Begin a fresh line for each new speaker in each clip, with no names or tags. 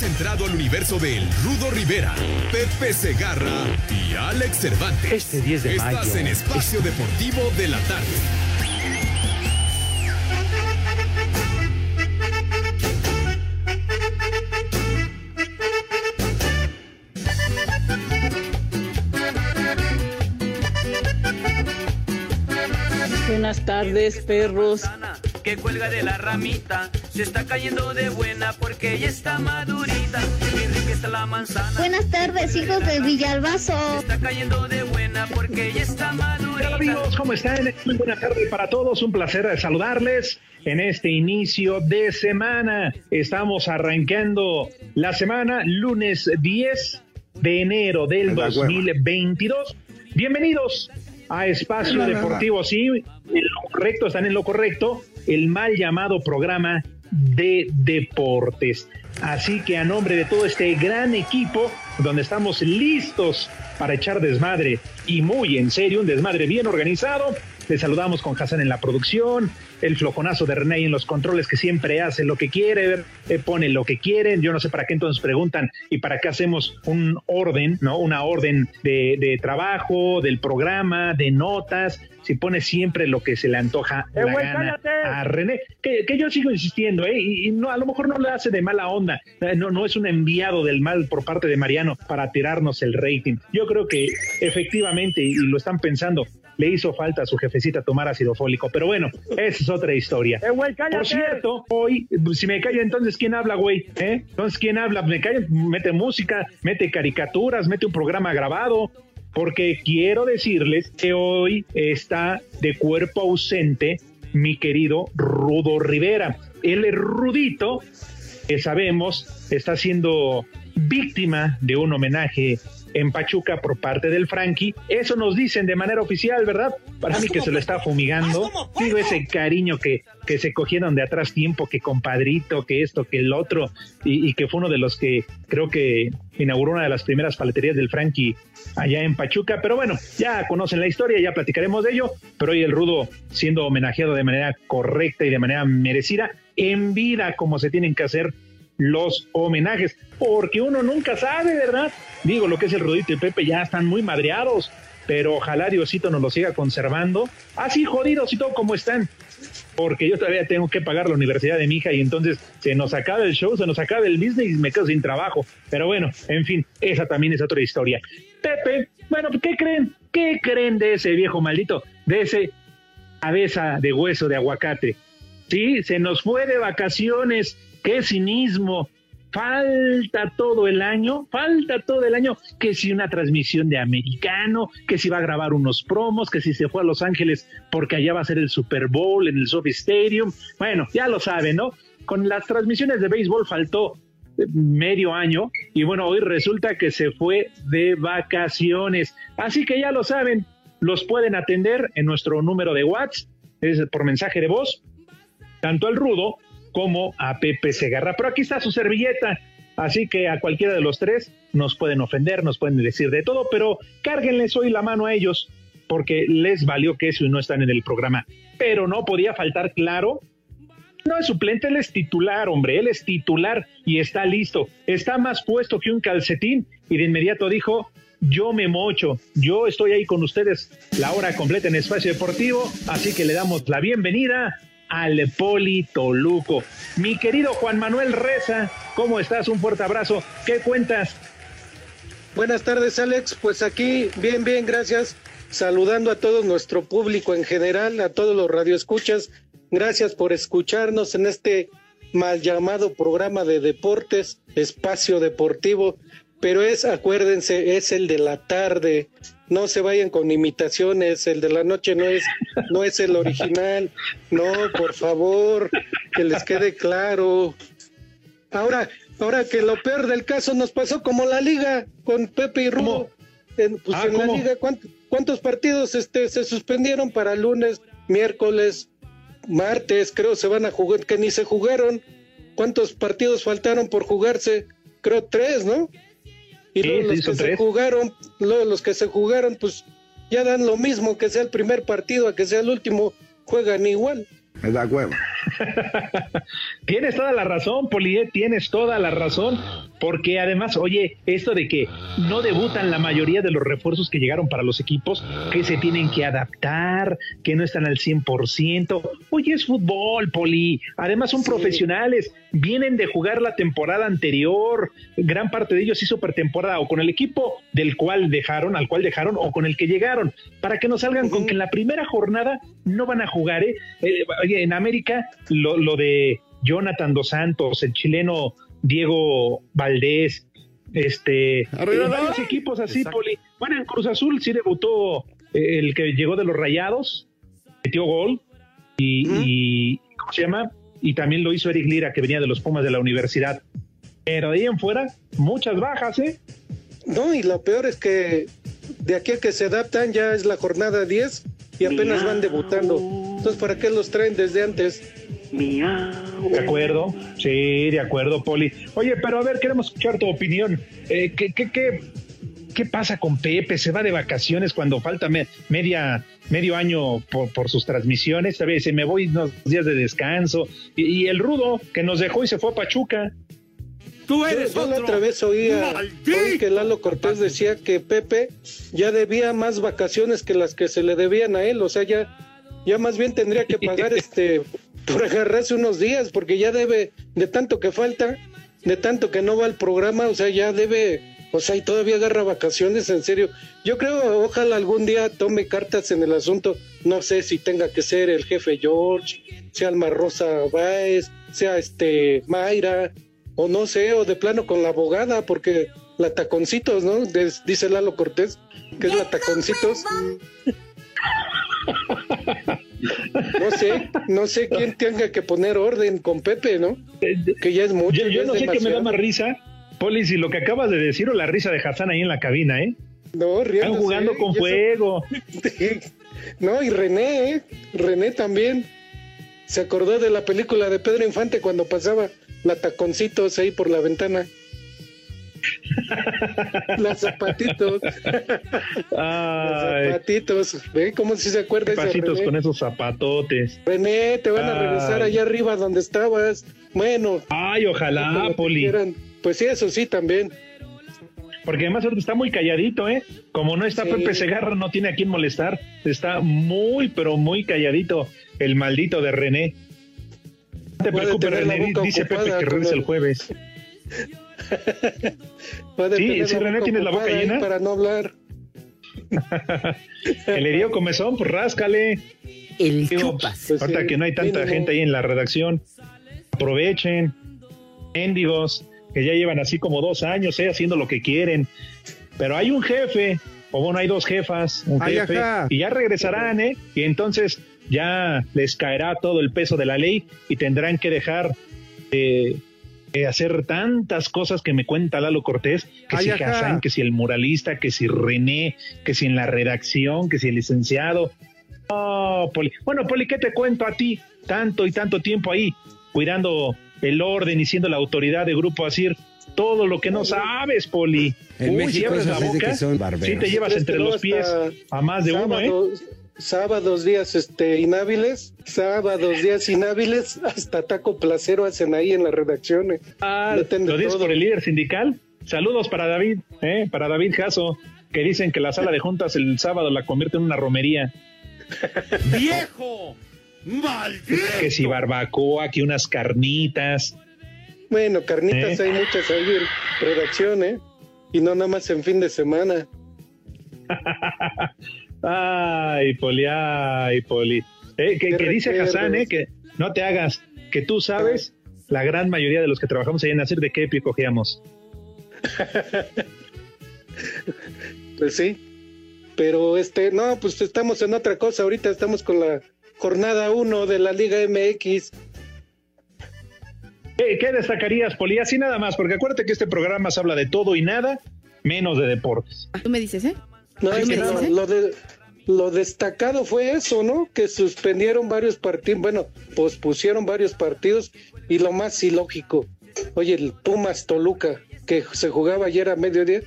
Has entrado al universo de El Rudo Rivera, Pepe Segarra y Alex Cervantes.
Este 10 de mayo.
Estás en Espacio Deportivo de la Tarde.
Buenas tardes, perros.
Que cuelga de la ramita, se está cayendo de buena porque ya está madurita. Qué rica está la manzana.
Buenas tardes, hijos de Villalbazo.
Se está cayendo de buena porque ya está madurita.
Hola amigos, ¿cómo están? Muy buena tarde para todos, un placer saludarles en este inicio de semana. Estamos arrancando la semana lunes 10 de enero del 2022. Bienvenidos a Espacio Deportivo, sí, en lo correcto, están en lo correcto, el mal llamado programa de deportes. Así que a nombre de todo este gran equipo, donde estamos listos para echar desmadre y muy en serio, un desmadre bien organizado, les saludamos con Hassan en la producción, el flojonazo de René en los controles que siempre hace lo que quiere, eh, pone lo que quieren. Yo no sé para qué entonces preguntan y para qué hacemos un orden, ¿no? Una orden de, de trabajo, del programa, de notas. Si pone siempre lo que se le antoja
Eh,
la gana
cállate.
a René, que, que yo sigo insistiendo, ¿eh? Y, y no, a lo mejor no le hace de mala onda, Eh, no, no es un enviado del mal por parte de Mariano para tirarnos el rating. Yo creo que efectivamente, y lo están pensando, le hizo falta a su jefecita tomar ácido fólico, pero bueno, esa es otra historia.
Eh, güey.
Por cierto, hoy, si me callo, entonces, ¿quién habla, güey? ¿Eh? Entonces, ¿quién habla? Me callo, mete música, mete caricaturas, mete un programa grabado, porque quiero decirles que hoy está de cuerpo ausente mi querido Rudo Rivera. El Rudito, que sabemos, está siendo víctima de un homenaje en Pachuca por parte del Frankie. Eso nos dicen de manera oficial, ¿verdad? Para mí que se lo está fumigando. Digo, ese cariño que, que se cogieron de atrás tiempo, que compadrito, que esto, que el otro, y, y que fue uno de los que creo que inauguró una de las primeras paleterías del Frankie allá en Pachuca. Pero bueno, ya conocen la historia, ya platicaremos de ello. Pero hoy el Rudo siendo homenajeado de manera correcta y de manera merecida, en vida, como se tienen que hacer los homenajes, porque uno nunca sabe, ¿verdad? Digo, lo que es el Rudito y Pepe ya están muy madreados, pero ojalá Diosito nos lo siga conservando, así jodidos y todo como están, porque yo todavía tengo que pagar la universidad de mi hija y entonces se nos acaba el show, se nos acaba el business y me quedo sin trabajo, pero bueno, en fin, esa también es otra historia. Pepe, bueno, ¿qué creen? ¿Qué creen de ese viejo maldito? De ese cabeza de hueso de aguacate. Sí, se nos fue de vacaciones, qué cinismo. Falta todo el año, falta todo el año, que si una transmisión de americano, que si va a grabar unos promos, que si se fue a Los Ángeles porque allá va a ser el Super Bowl en el Sophie Stadium. Bueno, ya lo saben, ¿no? Con las transmisiones de béisbol faltó medio año y bueno, hoy resulta que se fue de vacaciones. Así que ya lo saben, los pueden atender en nuestro número de WhatsApp, es por mensaje de voz, tanto al Rudo como a Pepe Segarra. Pero aquí está su servilleta, así que a cualquiera de los tres nos pueden ofender, nos pueden decir de todo, pero cárguenles hoy la mano a ellos, porque les valió que eso y no están en el programa. Pero no podía faltar claro. No es suplente, él es titular, hombre, él es titular y está listo. Está más puesto que un calcetín y de inmediato dijo, yo me mocho, yo estoy ahí con ustedes la hora completa en Espacio Deportivo, así que le damos la bienvenida al Poli Toluco. Mi querido Juan Manuel Reza, ¿cómo estás? Un fuerte abrazo. ¿Qué cuentas?
Buenas tardes, Alex. Pues aquí, bien, bien, gracias. Saludando a todo nuestro público en general, a todos los radioescuchas. Gracias por escucharnos en este mal llamado programa de deportes, espacio deportivo. Pero es, acuérdense, es el de la tarde. No se vayan con imitaciones. El de la noche no es, no es el original. No, por favor, que les quede claro. Ahora, ahora que lo peor del caso nos pasó como la liga con Pepe y Rudo. En, pues
Ah,
en la liga, ¿cuánto- ¿cuántos partidos este, se suspendieron para lunes, miércoles, martes? Creo se van a jugar, que ni se jugaron. ¿Cuántos partidos faltaron por jugarse? Creo tres, ¿no? Y
Sí,
luego
sí,
los que se jugaron, luego los que se jugaron, pues ya dan lo mismo que sea el primer partido a que sea el último, juegan igual.
Me da huevo.
Tienes toda la razón, Poli, eh, tienes toda la razón, porque además, oye, esto de que no debutan la mayoría de los refuerzos que llegaron para los equipos, que se tienen que adaptar, que no están al 100%, oye, es fútbol, Poli, además son profesionales, vienen de jugar la temporada anterior, gran parte de ellos hizo pretemporada o con el equipo del cual dejaron, al cual dejaron, o con el que llegaron, para que no salgan con que en la primera jornada no van a jugar, ¿eh? Eh, oye, en América, lo, lo de Jonathan Dos Santos, el chileno Diego Valdés, este, eh, varios equipos así, Poli. Bueno, en Cruz Azul sí debutó eh, el que llegó de los Rayados, metió gol, y, y- ¿cómo se llama? Y también lo hizo Eric Lira, que venía de los Pumas de la universidad. Pero ahí en fuera, muchas bajas, ¿eh?
No, y lo peor es que de aquí a que se adaptan ya es la jornada 10 y apenas van debutando. Entonces, ¿para qué los traen desde antes?
De acuerdo, sí, de acuerdo, Poli. Oye, pero a ver, queremos escuchar tu opinión. Eh, ¿qué, qué, qué, qué pasa con Pepe? ¿Se va de vacaciones cuando falta me- media, medio año por, por sus transmisiones? ¿Sabes? Se me voy unos días de descanso. Y, y el Rudo, que nos dejó y se fue a Pachuca.
Tú
Yo,
eres
yo la
otro.
otra vez oía, oí que Lalo Cortés decía que Pepe ya debía más vacaciones que las que se le debían a él, o sea, ya, ya más bien tendría que pagar este por agarrarse unos días, porque ya debe, de tanto que falta, de tanto que no va al programa, o sea, ya debe, o sea, y todavía agarra vacaciones, en serio. Yo creo, ojalá algún día tome cartas en el asunto, no sé si tenga que ser el jefe George, sea Alma Rosa Báez, sea este Mayra, o no sé, o de plano con la abogada, porque la taconcitos, ¿no? Des- dice Lalo Cortés, que es la taconcitos. No sé, no sé quién tenga que poner orden con Pepe, ¿no? Que ya es mucho.
Yo, no sé qué me da más risa, Poli, si lo que acabas de decir o la risa de Hassan ahí en la cabina, ¿eh?
No,
Están jugando con
eso-
fuego.
No, y René, ¿eh? René también. Se acordó de la película de Pedro Infante cuando pasaba la taconcitos ahí por la ventana. Los zapatitos. Los zapatitos. ¿Ve cómo si se acuerda René?
con esos zapatotes.
René, te van a regresar allá arriba donde estabas. Bueno.
Ay, ojalá, Poli.
Pues sí, eso sí también.
Porque además ahorita está muy calladito, ¿eh? Como no está
Sí.
Pepe Segarra, no tiene a quién molestar. Está muy, pero muy calladito el maldito de René. No te preocupes, René. Dice Pepe que regresa
el
jueves.
Puede
Sí, sí, René,
boca
¿tienes la boca llena?
Para no hablar.
Le dio comezón, pues ráscale.
El
Digo,
chupas.
Pues
ahorita
sí,
que no hay tanta
mínimo.
gente ahí en la redacción, aprovechen. Mendigos, que ya llevan así como dos años, ¿eh? Haciendo lo que quieren. Pero hay un jefe, o bueno, hay dos jefas, un
Ay,
jefe,
ajá.
y ya regresarán, ¿eh? Y entonces ya les caerá todo el peso de la ley y tendrán que dejar de, de hacer tantas cosas que me cuenta Lalo Cortés, que
Ay,
si
ajá.
Hassan, que si el muralista, que si René, que si en la redacción, que si el licenciado. No, Poli. Bueno, Poli, ¿qué te cuento a ti? Tanto y tanto tiempo ahí, cuidando el orden y siendo la autoridad de Grupo Asir. Todo lo que no sabes, Poli.
En
Uy,
México
si abres la boca,
que son barberos.
sí te llevas
¿Crees
entre los pies a más de uno, ¿eh?
Sábados, días este inhábiles, sábados días inhábiles, hasta taco placero hacen ahí en las redacciones.
Ah, lo dices
todo.
por el líder sindical. Saludos para David, ¿eh? para David Jasso, que dicen que la sala de juntas el sábado la convierte en una romería.
¡Viejo! ¡Maldito!
Que si barbacoa, que unas carnitas.
Bueno, carnitas
¿Eh?
hay muchas ahí en redacción, ¿eh? Y no nada más en fin de semana.
Ay, Poli, ay, Poli. Eh, que,
Qué
que dice. Hassan, eh, que no te hagas, que tú sabes, la gran mayoría de los que trabajamos ahí en Nacir, de qué epi cojeamos.
Pues sí. Pero este, no, pues estamos en otra cosa. Ahorita estamos con la jornada 1 de la Liga MX.
¿Qué, destacarías, Poli? Así nada más, porque acuérdate que este programa se habla de todo y nada, menos de deportes.
Tú me dices, ¿eh?
No, es que no, lo, de, lo destacado fue eso, ¿no? Que suspendieron varios partidos, bueno, pospusieron varios partidos y lo más ilógico, oye, el Pumas Toluca, que se jugaba ayer a mediodía,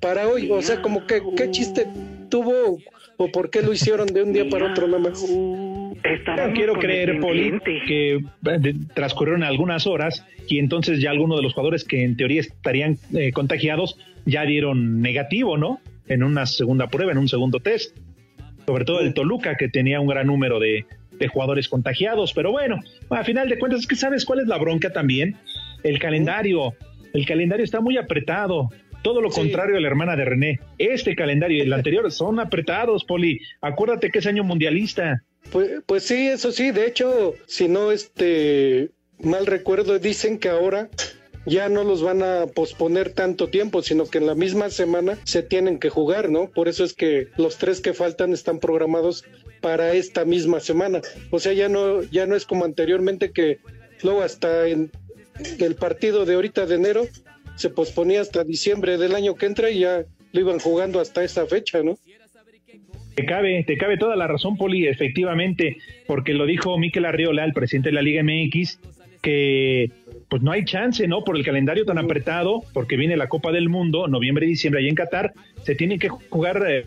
para hoy, o sea, como que, ¿qué chiste tuvo o por qué lo hicieron de un día para otro nada más?
quiero creer, Poli, que eh, transcurrieron algunas horas y entonces ya algunos de los jugadores que en teoría estarían eh, contagiados ya dieron negativo, ¿no? En una segunda prueba, en un segundo test. Sobre todo el Toluca, que tenía un gran número de, de jugadores contagiados. Pero bueno, a final de cuentas, es que sabes cuál es la bronca también. El calendario. El calendario está muy apretado. Todo lo contrario a la hermana de René. Este calendario y el anterior son apretados, Poli. Acuérdate que es año mundialista.
Pues, pues sí, eso sí. De hecho, si no este mal recuerdo, dicen que ahora ya no los van a posponer tanto tiempo, sino que en la misma semana se tienen que jugar, ¿no? Por eso es que los tres que faltan están programados para esta misma semana. O sea, ya no, ya no es como anteriormente que luego hasta en el partido de ahorita de enero se posponía hasta diciembre del año que entra y ya lo iban jugando hasta esa fecha, ¿no?
Te cabe, te cabe toda la razón, Poli, efectivamente, porque lo dijo Miquel Arriola, el presidente de la Liga MX, que pues no hay chance, ¿no? Por el calendario tan apretado, porque viene la Copa del Mundo, noviembre y diciembre, ahí en Qatar, se tienen que jugar eh,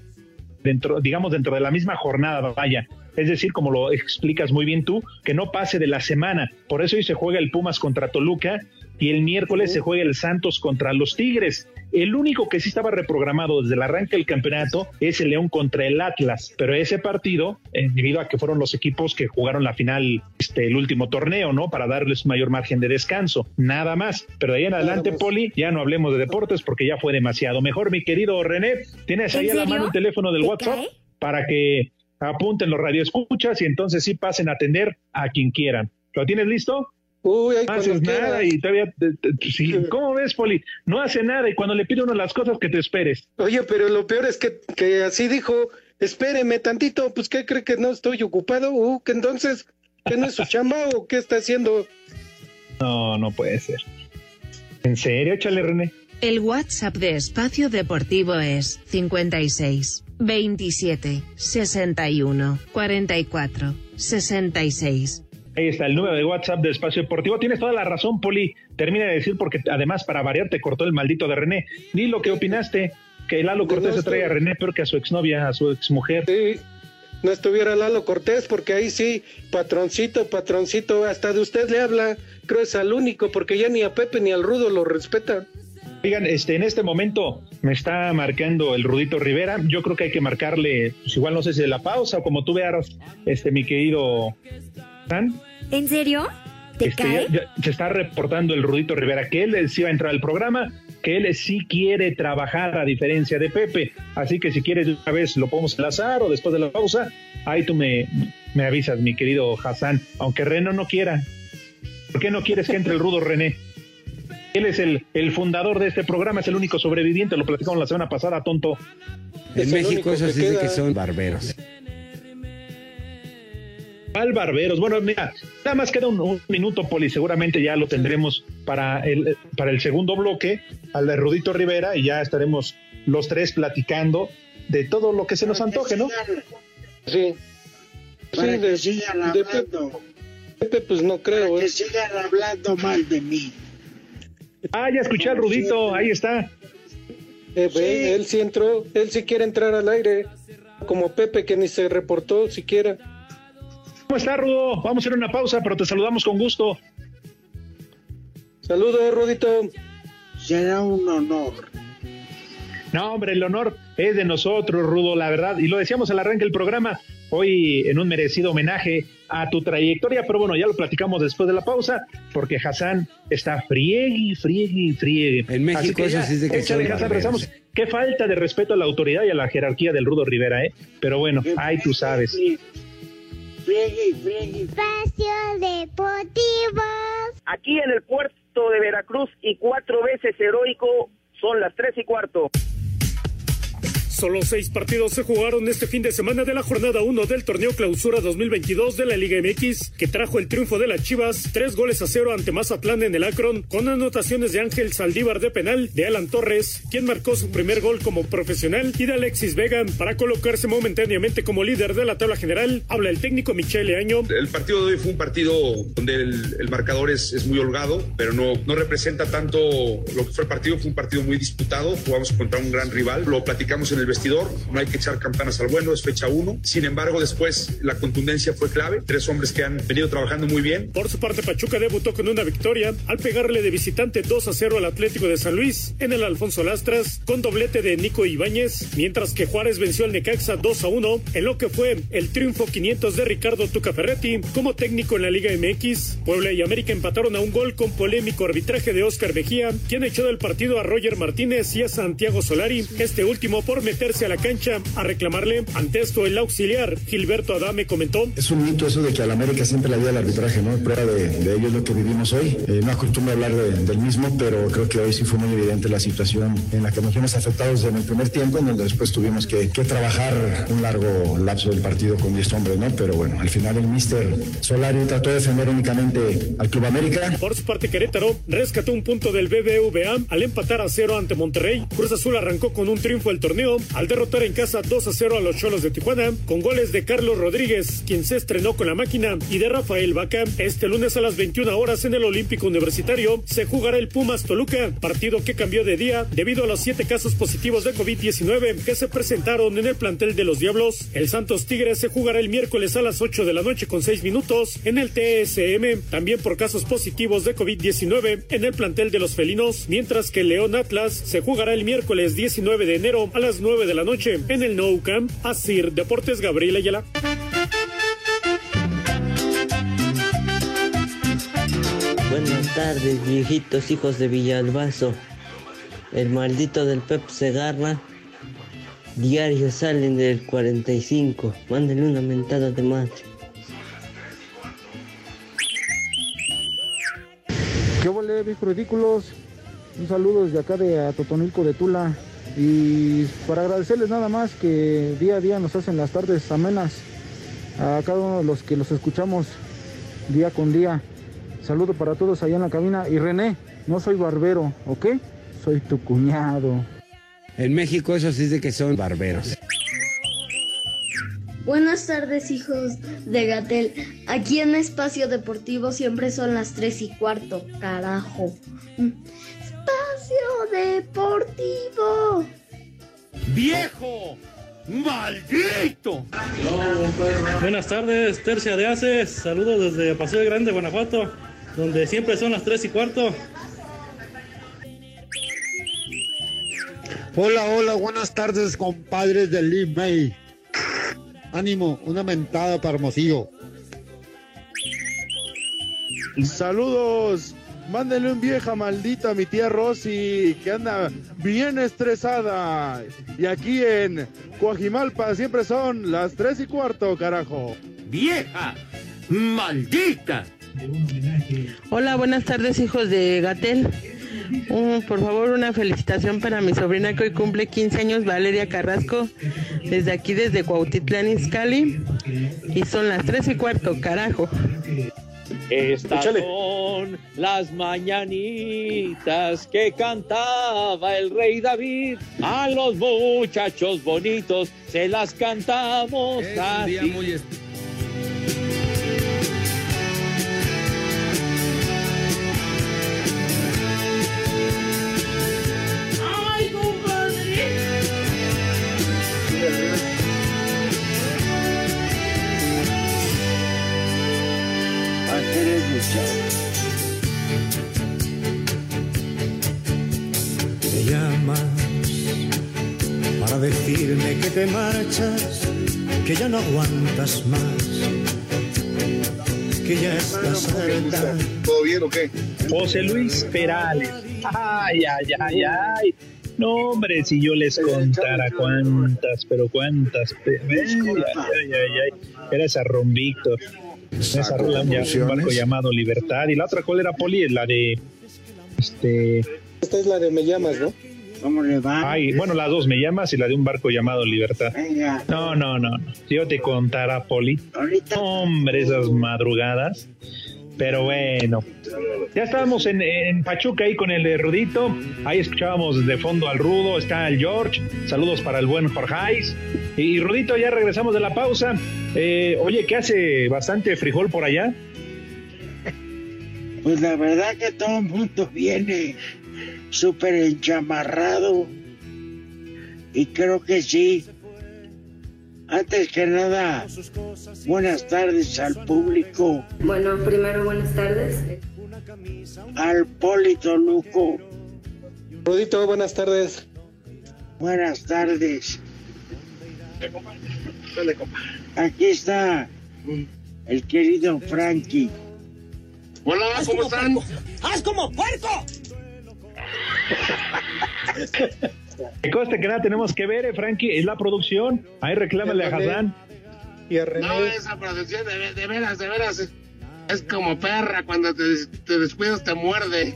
dentro, digamos, dentro de la misma jornada, vaya. Es decir, como lo explicas muy bien tú, que no pase de la semana. Por eso hoy se juega el Pumas contra Toluca y el miércoles se juega el Santos contra los Tigres. El único que sí estaba reprogramado desde el arranque del campeonato es el León contra el Atlas, pero ese partido, eh, debido a que fueron los equipos que jugaron la final, este, el último torneo, ¿no? Para darles mayor margen de descanso, nada más. Pero de ahí en adelante, Poli, ya no hablemos de deportes porque ya fue demasiado. Mejor, mi querido René, tienes ahí a la mano el teléfono del WhatsApp para que apunten los radioescuchas y entonces sí pasen a atender a quien quieran. ¿Lo tienes listo?
Uy,
no haces nada y todavía. ¿Cómo ves, Poli? No hace nada y cuando le pide uno las cosas que te esperes.
Oye, pero lo peor es que, que así dijo: espéreme tantito, pues ¿qué cree que no estoy ocupado? Uh, que entonces, ¿qué no es su chamba o qué está haciendo?
No, no puede ser. ¿En serio? Échale, René.
El WhatsApp de Espacio Deportivo es 56 27 61 44 66.
Ahí está el número de WhatsApp de Espacio Deportivo. Tienes toda la razón, Poli. Termina de decir porque además para variar te cortó el maldito de René. Ni lo que opinaste, que Lalo Cortés se trae a René peor que a su exnovia, a su exmujer.
Sí, no estuviera Lalo Cortés porque ahí sí, patroncito, patroncito, hasta de usted le habla. Creo es al único porque ya ni a Pepe ni al Rudo lo respetan.
Oigan, este, en este momento me está marcando el Rudito Rivera. Yo creo que hay que marcarle, pues igual no sé si de la pausa o como tú veas, este, mi querido
¿En serio? ¿Te
este, se está reportando el Rudito Rivera que él sí va a entrar al programa, que él sí quiere trabajar a diferencia de Pepe. Así que si quieres una vez lo podemos enlazar o después de la pausa, ahí tú me, me avisas, mi querido Hassan, aunque Reno no quiera. ¿Por qué no quieres que entre el Rudo René? Él es el, el fundador de este programa, es el único sobreviviente, lo platicamos la semana pasada, tonto.
En México eso sí que son barberos.
Al Barberos. Bueno, mira, nada más queda un, minuto, Poli. Seguramente ya lo tendremos para el, para el segundo bloque, al de Rudito Rivera, y ya estaremos los tres platicando de todo lo que se nos antoje, ¿no?
Sí.
sí, de, sigan hablando.
Pepe, pues no creo.
que ¿eh? sigan hablando mal de mí.
Ah, ya escuché al Rudito, ahí está.
Eh, Él sí entró, él sí quiere entrar al aire, como Pepe que ni se reportó siquiera.
¿Cómo está, Rudo? Vamos a hacer una pausa, pero te saludamos con gusto.
Saludos, Rudito.
Será un honor.
No, hombre, el honor es de nosotros, Rudo, la verdad. Y lo decíamos al arranque del programa, hoy en un merecido homenaje a tu trayectoria, pero bueno, ya lo platicamos después de la pausa, porque Hassan está friegue, friegue, friegue.
En México eso sí es de que
échale, Hassan, rezamos. Qué falta de respeto a la autoridad y a la jerarquía del Rudo Rivera, ¿eh? Pero bueno, ahí tú sabes.
Espacio Deportivo.
Aquí en el puerto de Veracruz y cuatro veces heroico son las tres y cuarto.
Solo seis partidos se jugaron este fin de semana de la jornada 1 del torneo Clausura 2022 de la Liga MX, que trajo el triunfo de las Chivas, tres goles a cero ante Mazatlán en el Akron, con anotaciones de Ángel Saldívar de penal, de Alan Torres, quien marcó su primer gol como profesional, y de Alexis Vega para colocarse momentáneamente como líder de la tabla general. Habla el técnico Michele Año.
El partido de hoy fue un partido donde el, marcador es, es, muy holgado, pero no, no representa tanto lo que fue el partido. Fue un partido muy disputado. Jugamos contra un gran rival. Lo platicamos en el No hay que echar campanas al bueno. Es fecha uno. Sin embargo, después la contundencia fue clave. Tres hombres que han venido trabajando muy bien.
Por su parte, Pachuca debutó con una victoria al pegarle de visitante 2 a 0 al Atlético de San Luis en el Alfonso Lastras con doblete de Nico Ibáñez, mientras que Juárez venció al Necaxa 2 a 1 en lo que fue el triunfo 500 de Ricardo Tuca Ferretti como técnico en la Liga MX. Puebla y América empataron a un gol con polémico arbitraje de Oscar Mejía, quien echó del partido a Roger Martínez y a Santiago Solari, este último por meterse a la cancha a reclamarle. Ante esto, el auxiliar Gilberto Adame comentó:
Es un mito eso de que a la América siempre le dio el arbitraje, ¿no? Prueba de, de ello es lo que vivimos hoy. Eh, no acostumbro hablar del mismo, pero creo que hoy sí fue muy evidente la situación en la que nos fuimos afectados en el primer tiempo, en donde después tuvimos que, que trabajar un largo lapso del partido con 10 hombres, ¿no? Pero bueno, al final el mister Solari trató de defender únicamente al Club América.
Por su parte, Querétaro rescató un punto del BBVA al empatar a cero ante Monterrey. Cruz Azul arrancó con un triunfo el torneo al derrotar en casa 2 a 0 a los Cholos de Tijuana con goles de Carlos Rodríguez, quien se estrenó con la máquina, y de Rafael Vaca. Este lunes a las 21 horas en el Olímpico Universitario se jugará el Pumas Toluca, partido que cambió de día debido a los siete casos positivos de COVID-19 que se presentaron en el plantel de los Diablos. El Santos Tigres se jugará el miércoles a las 8 de la noche con 6 minutos en el TSM, también por casos positivos de COVID-19 en el plantel de los felinos, mientras que León Atlas se jugará el miércoles 19 de enero a las 9 de la noche en el Nou Camp. Asir Deportes Gabriel Ayala.
Buenas tardes, viejitos hijos de Villalbazo. El maldito del Pep Segarra. Diario salen del 45. Mándenle una mentada de madre.
¿Qué huele, viejos ridículos? Un saludo desde acá de Totonilco de Tula. Y para agradecerles nada más que día a día nos hacen las tardes amenas a cada uno de los que los escuchamos día con día. Saludo para todos allá en la cabina. Y René, no soy barbero, ¿ok? Soy tu cuñado.
En México eso sí de que son barberos.
Buenas tardes, hijos de Gatel. Aquí en Espacio Deportivo siempre son las tres y cuarto. Carajo. Espacio Deportivo.
¡Viejo! ¡Maldito!
Buenas tardes, Tercia de Aces. Saludos desde Paseo Grande, Guanajuato, donde siempre son las tres y cuarto.
Hola, hola, buenas tardes, compadres del Lee May. Ánimo, una mentada para Hermosillo.
Saludos. Mándenle un vieja maldita a mi tía Rosy, que anda bien estresada. Y aquí en Coajimalpa siempre son las tres y cuarto, carajo.
¡Vieja! ¡Maldita!
Hola, buenas tardes, hijos de Gatel. por favor, una felicitación para mi sobrina que hoy cumple 15 años, Valeria Carrasco, desde aquí, desde Cuautitlán, Izcalli. Y son las tres y cuarto, carajo.
Estas son las mañanitas que cantaba el rey David. A los muchachos bonitos se las cantamos así.
¡Ay,
que ya no aguantas más, que ya estás harta.
¿Todo bien o qué? José Luis Perales. Ay, ay, ay, ay. No, hombre, si yo les contara cuántas, pero cuántas. Ay, ay, ay, ay. Era esa Ron Víctor. Esa rola, un barco llamado Libertad. Y la otra, ¿cuál era Poli? La de. Este.
Esta es la de Me llamas, ¿no?
¿Cómo le va?
Ay, bueno, las dos me llamas y la de un barco llamado Libertad.
Venga.
No, no, no. Yo te contara, Poli.
Ahorita.
Hombre, esas madrugadas. Pero bueno, ya estábamos en, en Pachuca ahí con el de Rudito. Ahí escuchábamos de fondo al Rudo, está el George. Saludos para el buen Jorgeis. Y Rudito, ya regresamos de la pausa. Eh, oye, ¿qué hace bastante frijol por allá?
Pues la verdad que todo el mundo viene súper enchamarrado. Y creo que sí. Antes que nada, buenas tardes al público.
Bueno, primero buenas tardes.
Al Polito Luco.
Rudito, buenas tardes.
Buenas tardes. Aquí está el querido Frankie.
Hola, ¿cómo están?
¡Haz como puerco!
Que conste que nada tenemos que ver, eh, Frankie, es la producción. Ahí reclámale a Hassan.
Y a René.
No, esa producción de, de veras, de veras. Es, como perra, cuando te, des- te descuidas te muerde.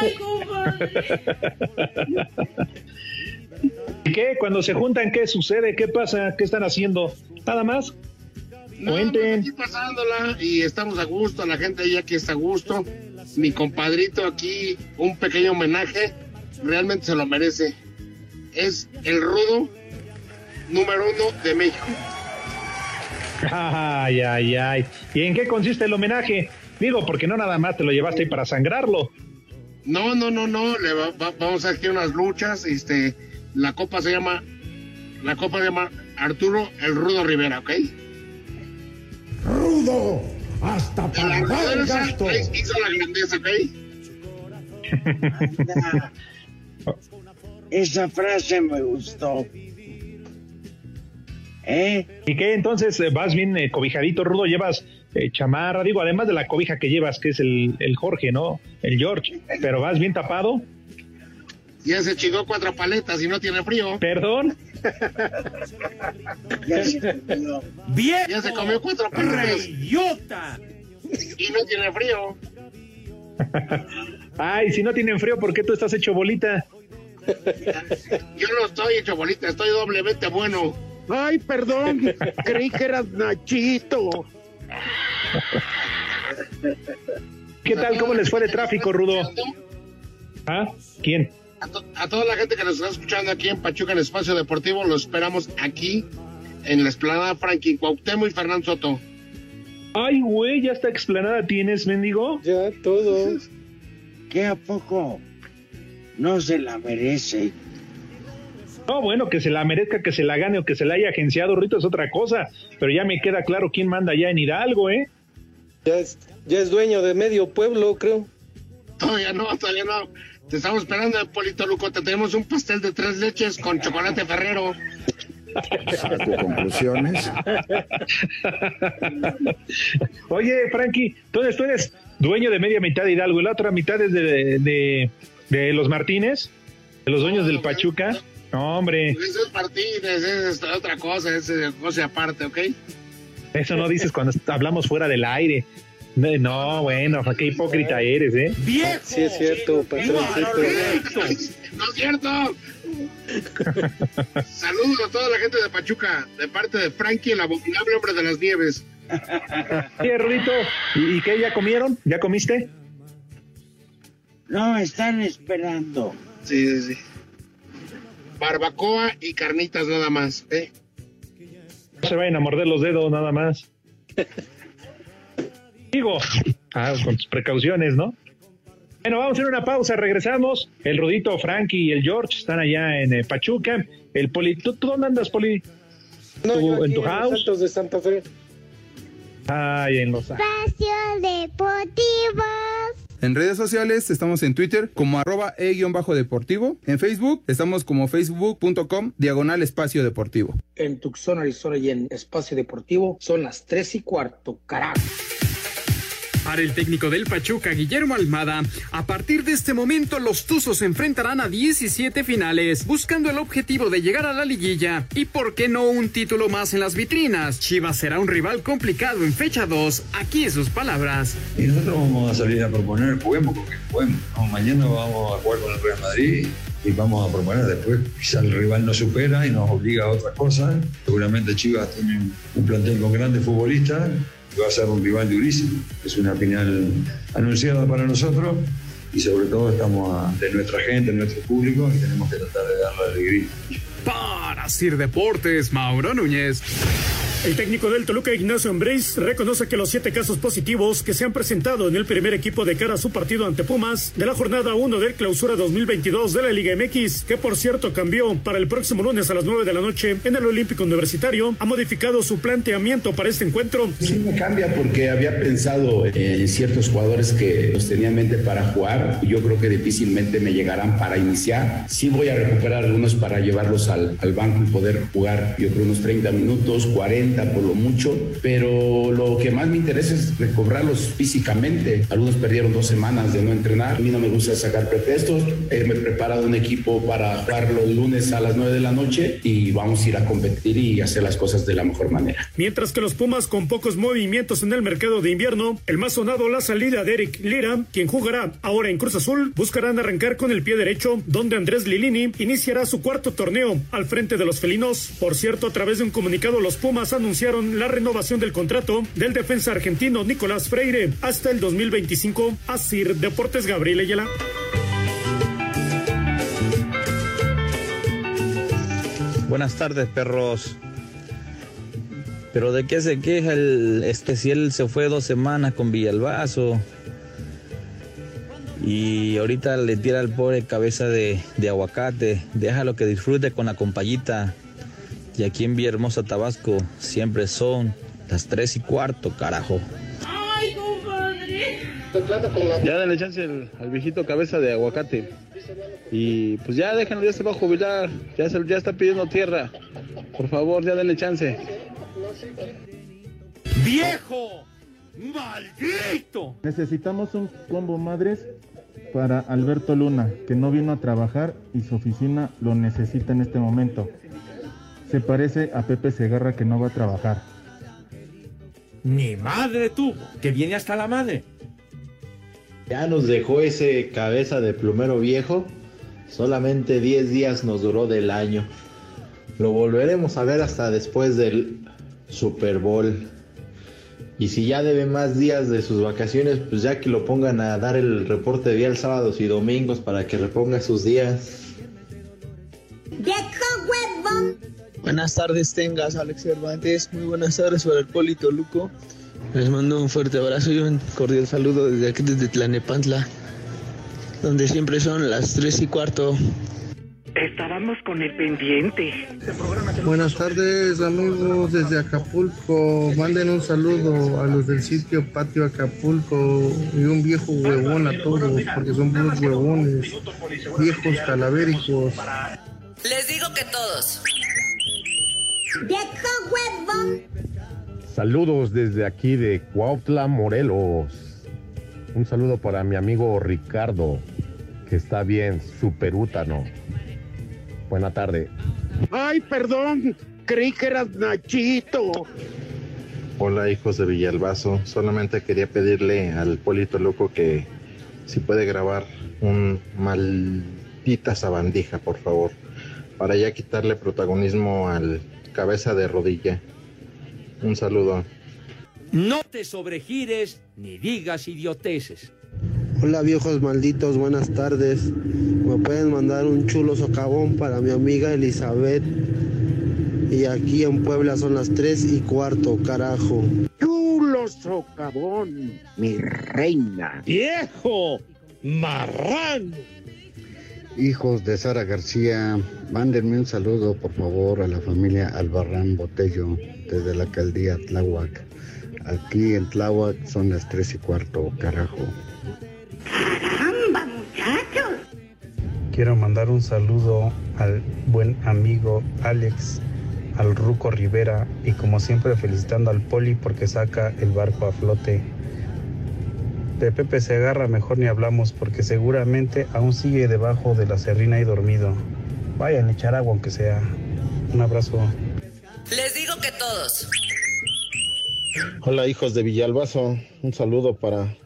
¡Ay!
¿Y qué? Cuando se juntan, ¿qué sucede? ¿Qué pasa? ¿Qué están haciendo? Nada más.
No,
Cuenten.
pues aquí pasándola y estamos a gusto, la gente ahí aquí está a gusto. Mi compadrito aquí, un pequeño homenaje, realmente se lo merece. Es el rudo número uno de México.
Ay, ay, ay. ¿Y en qué consiste el homenaje? Digo, porque no nada más te lo llevaste ahí para sangrarlo.
No, no, no, no, le va- va- vamos a hacer aquí unas luchas, este, la copa se llama, la copa se llama Arturo el Rudo Rivera, ¿ok?
Rudo, hasta
La
para pagar el
grandeza
gasto.
hizo la grandeza.
Anda. Esa frase me gustó. ¿Eh?
¿Y qué? Entonces, eh, vas bien eh, cobijadito, Rudo, llevas eh, chamarra, digo, además de la cobija que llevas, que es el, el Jorge, ¿no? El George, pero vas bien tapado.
Ya se chingó cuatro paletas y no tiene frío.
Perdón.
¡Bien!
Ya se comió cuatro paletas
¡Reyota!
y no tiene frío.
Ay, si no tienen frío, ¿por qué tú estás hecho bolita?
Yo no estoy hecho bolita, estoy doblemente bueno.
Ay, perdón, creí que eras Nachito.
¿Qué tal? ¿Cómo les fue de tráfico, Rudo? ¿Ah? ¿Quién?
A, to- a toda la gente que nos está escuchando aquí en Pachuca, en Espacio Deportivo, los esperamos aquí en la esplanada Frankie Cuauhtémoc y Fernando Soto.
Ay, güey, ya está explanada tienes, mendigo.
Ya, todo.
¿Qué a poco? No se la merece.
No, bueno, que se la merezca, que se la gane o que se la haya agenciado, Rito, es otra cosa. Pero ya me queda claro quién manda ya en Hidalgo, ¿eh?
Ya es, ya es dueño de medio pueblo, creo.
Todavía no, todavía no. Te estamos esperando, Polito Luco. Te tenemos un pastel de tres leches con chocolate ferrero.
Saco conclusiones.
Oye, Frankie, entonces tú eres dueño de media mitad de Hidalgo y la otra mitad es de, de, de los Martínez, de los dueños del Pachuca. No, hombre,
Eso es Martínez, es otra cosa, es eh, cosa aparte, ¿ok?
eso no dices cuando hablamos fuera del aire. No, no, bueno, qué hipócrita eres, ¿eh?
¡Viejo!
Sí, es cierto, patroncito.
¡No es cierto! Saludos a toda la gente de Pachuca, de parte de Frankie, el abominable hombre de las nieves.
Oye, Rudito, ¿y, y qué? ¿Ya comieron? ¿Ya comiste?
No, están esperando.
Sí, sí, sí. Barbacoa y carnitas nada más, ¿eh?
No se vayan a morder los dedos nada más. Digo, ah, con tus precauciones, ¿no? Bueno, vamos a hacer una pausa, regresamos. El Rudito, Frankie y el George están allá en eh, Pachuca. El Poli, ¿tú, tú dónde andas, Poli?
No,
¿Tú-
yo
en tu
los
house?
Altos de Santa Fe.
Ay, en los...
Espacio Deportivo.
En redes sociales estamos en Twitter como arroba e-deportivo. En Facebook estamos como facebook.com diagonal espacio deportivo.
En Tucson, Arizona y en Espacio Deportivo son las 3 y cuarto, carajo.
Para el técnico del Pachuca, Guillermo Almada, a partir de este momento los Tuzos se enfrentarán a 17 finales, buscando el objetivo de llegar a la liguilla y por qué no un título más en las vitrinas. Chivas será un rival complicado en fecha 2, aquí sus palabras.
Y nosotros vamos a salir a proponer, juguemos porque juguemos. ¿no? Mañana vamos a jugar con el Real Madrid y vamos a proponer. Después quizá el rival nos supera y nos obliga a otra cosa. Seguramente Chivas tiene un plantel con grandes futbolistas va a ser un rival durísimo. Es una final anunciada para nosotros y sobre todo estamos de nuestra gente, nuestro público y tenemos que tratar de darle alegría.
Para Sir Deportes, Mauro Núñez.
El técnico del Toluca, Ignacio Ambriz, reconoce que los siete casos positivos que se han presentado en el primer equipo de cara a su partido ante Pumas de la jornada 1 del clausura 2022 de la Liga MX, que por cierto cambió para el próximo lunes a las 9 de la noche en el Olímpico Universitario, ha modificado su planteamiento para este encuentro.
Sí me cambia porque había pensado en ciertos jugadores que los tenía en mente para jugar. Yo creo que difícilmente me llegarán para iniciar. Sí voy a recuperar algunos para llevarlos al, al banco y poder jugar, yo creo, unos 30 minutos, 40 por lo mucho, pero lo que más me interesa es recobrarlos físicamente. Algunos perdieron dos semanas de no entrenar. A mí no me gusta sacar pretextos. Eh, me he preparado un equipo para jugarlo el lunes a las 9 de la noche y vamos a ir a competir y hacer las cosas de la mejor manera.
Mientras que los Pumas con pocos movimientos en el mercado de invierno, el más sonado la salida de Eric Lira, quien jugará ahora en Cruz Azul, buscarán arrancar con el pie derecho, donde Andrés Lilini iniciará su cuarto torneo al frente de los felinos. Por cierto, a través de un comunicado, los Pumas anunciaron la renovación del contrato del defensa argentino Nicolás Freire hasta el 2025. Asir Deportes Gabriel Ayala.
Buenas tardes, perros. Pero de qué se queja el si él se fue dos semanas con Villalbazo y ahorita le tira al pobre cabeza de, de aguacate. Déjalo que disfrute con la compayita. Y aquí en Villahermosa, Tabasco, siempre son las tres y cuarto, carajo.
¡Ay, compadre!
Ya denle chance al, al viejito cabeza de aguacate. Y pues ya déjenlo, ya se va a jubilar. Ya, se- ya está pidiendo tierra. Por favor, ya denle chance.
¡Viejo! ¡Maldito!
Necesitamos un combo madres para Alberto Luna, que no vino a trabajar y su oficina lo necesita en este momento. Se parece a Pepe Segarra que no va a trabajar.
Ni madre tuvo, que viene hasta la madre.
Ya nos dejó ese cabeza de plumero viejo. Solamente 10 días nos duró del año. Lo volveremos a ver hasta después del Super Bowl. Y si ya debe más días de sus vacaciones, pues ya que lo pongan a dar el reporte día sábados y domingos para que reponga sus días.
Buenas tardes, tengas Alex Cervantes. Muy buenas tardes para el Polito Luco. Les mando un fuerte abrazo y un cordial saludo desde aquí, desde Tlanepantla, donde siempre son las 3 y cuarto.
Estábamos con el pendiente.
Buenas tardes amigos desde Acapulco. Manden un saludo a los del sitio Patio Acapulco y un viejo huevón a todos porque son puros huevones, viejos calavéricos.
Les digo que todos.
Saludos desde aquí de Cuautla, Morelos. Un saludo para mi amigo Ricardo, que está bien, superútano. Buena tarde.
Ay, perdón, creí que eras Nachito.
Hola hijos de Villalbazo, solamente quería pedirle al Polito Loco que si puede grabar un maldita sabandija, por favor, para ya quitarle protagonismo al cabeza de rodilla. Un saludo.
No te sobregires ni digas idioteces.
Hola viejos malditos, buenas tardes. Me pueden mandar un chulo socavón para mi amiga Elizabeth. Y aquí en Puebla son las 3 y cuarto, carajo.
Chulo socavón, mi reina.
¡Viejo! ¡Marrano!
Hijos de Sara García, mándenme un saludo por favor a la familia Albarrán Botello desde la alcaldía Tláhuac. Aquí en Tláhuac son las tres y cuarto, carajo.
¡Amba, muchachos!
Quiero mandar un saludo al buen amigo Alex, al Ruco Rivera y como siempre felicitando al Poli porque saca el barco a flote. De Pepe Segarra mejor ni hablamos porque seguramente aún sigue debajo de la serrina y dormido. Vayan a echar agua aunque sea. Un abrazo.
Les digo que todos.
Hola hijos de Villalbazo, un saludo para,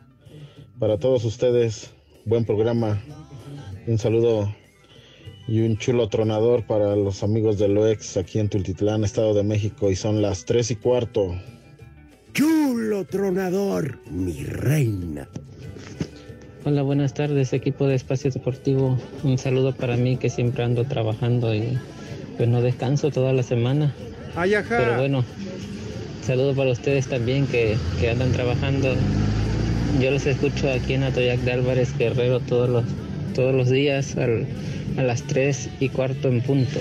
para todos ustedes. Buen programa. Un saludo
y un chulo tronador para los amigos del OEX aquí en Tultitlán, Estado de México, y son las tres y cuarto.
Chulo tronador, mi reina.
Hola, buenas tardes, equipo de Espacio Deportivo. Un saludo para mí que siempre ando trabajando y pues no descanso toda la semana.
Ay, ajá.
Pero bueno, saludo para ustedes también que, que andan trabajando. Yo los escucho aquí en Atoyac de Álvarez Guerrero todos los, todos los días al- a las 3 y cuarto en punto.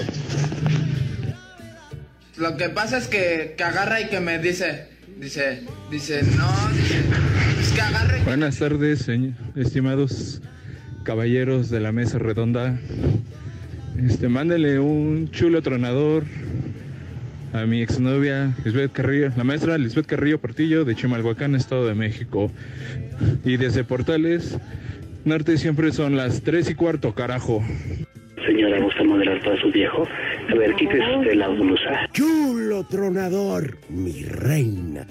Lo que pasa es que, que agarra y que me dice, dice, dice, no, dice, es que agarra y
Buenas tardes, estimados caballeros de la mesa redonda. Este, mándele un chulo tronador a mi exnovia Lisbeth Carrillo, la maestra Lisbeth Carrillo Portillo de Chimalhuacán, Estado de México. Y desde Portales Norte siempre son las 3 y cuarto, carajo.
Señora, ¿gusta moderar para su viejo? A ver, quítese usted la blusa.
Chulo tronador, mi reina.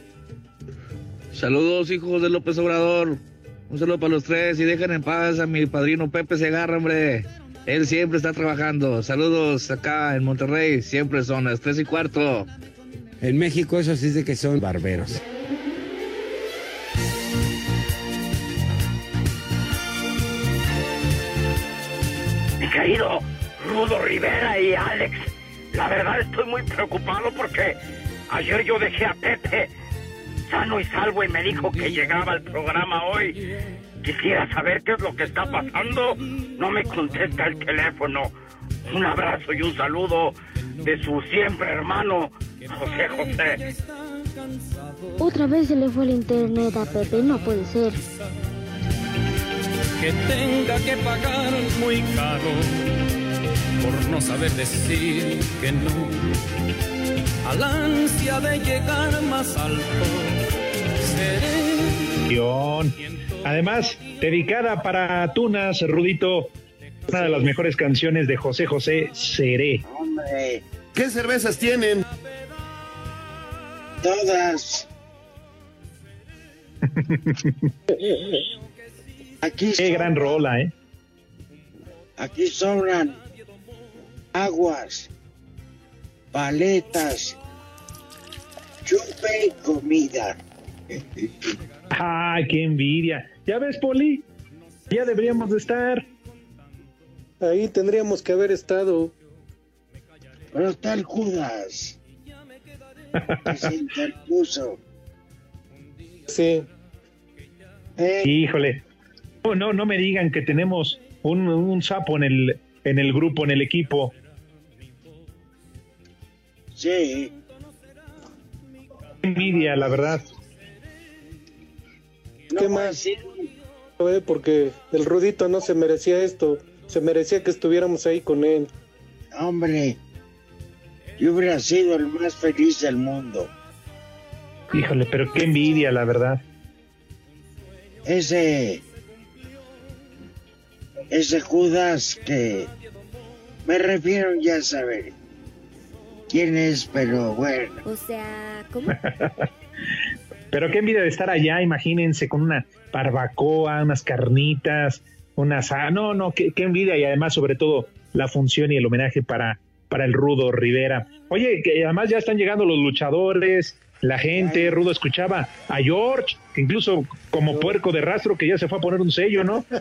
Saludos, hijos de López Obrador. Un saludo para los tres y dejen en paz a mi padrino Pepe Segarra, hombre. Él siempre está trabajando. Saludos acá en Monterrey. Siempre son las tres y cuarto.
En México eso sí es de que son barberos.
Mi querido Rudo Rivera y Alex, la verdad estoy muy preocupado porque ayer yo dejé a Pepe sano y salvo y me dijo que llegaba al programa hoy. Quisiera saber qué es lo que está pasando. No me contesta el teléfono. Un abrazo y un saludo de su siempre hermano, José José.
Otra vez se le fue el internet a Pepe, no puede ser.
que tenga que pagar muy caro por no saber decir que no al ansia de llegar más alto. Seré
Guión. Además, dedicada para Tunas, Rudito, una de las mejores canciones de José José, Seré.
Hombre,
¿Qué cervezas tienen?
todas. Aquí
Qué gran rola, ¿eh?
Aquí sobran aguas, paletas, chupe y comida.
¡Ay, qué envidia! ¿Ya ves, Poli? Ya deberíamos de estar.
Ahí tendríamos que haber estado.
Pero está el Judas. Que se interpuso.
Sí.
Eh,
Híjole. No, no, no me digan que tenemos un, un sapo en el, en el grupo, en el equipo.
sí,
envidia, la verdad.
¿Qué más? Eh, Porque el Rudito no se merecía esto. Se merecía que estuviéramos ahí con él.
hombre. Yo hubiera sido el más feliz del mundo.
Híjole, pero qué envidia, la verdad.
Ese. Ese Judas que. Me refiero ya a saber quién es, pero bueno.
O sea, ¿cómo?
Pero qué envidia de estar allá, imagínense, con una barbacoa, unas carnitas, unas... ah, No, no, qué, qué envidia y además sobre todo la función y el homenaje para, para el Rudo Rivera. Oye, que además ya están llegando los luchadores, la gente, Rudo escuchaba a George, incluso como puerco de rastro que ya se fue a poner un sello, ¿no?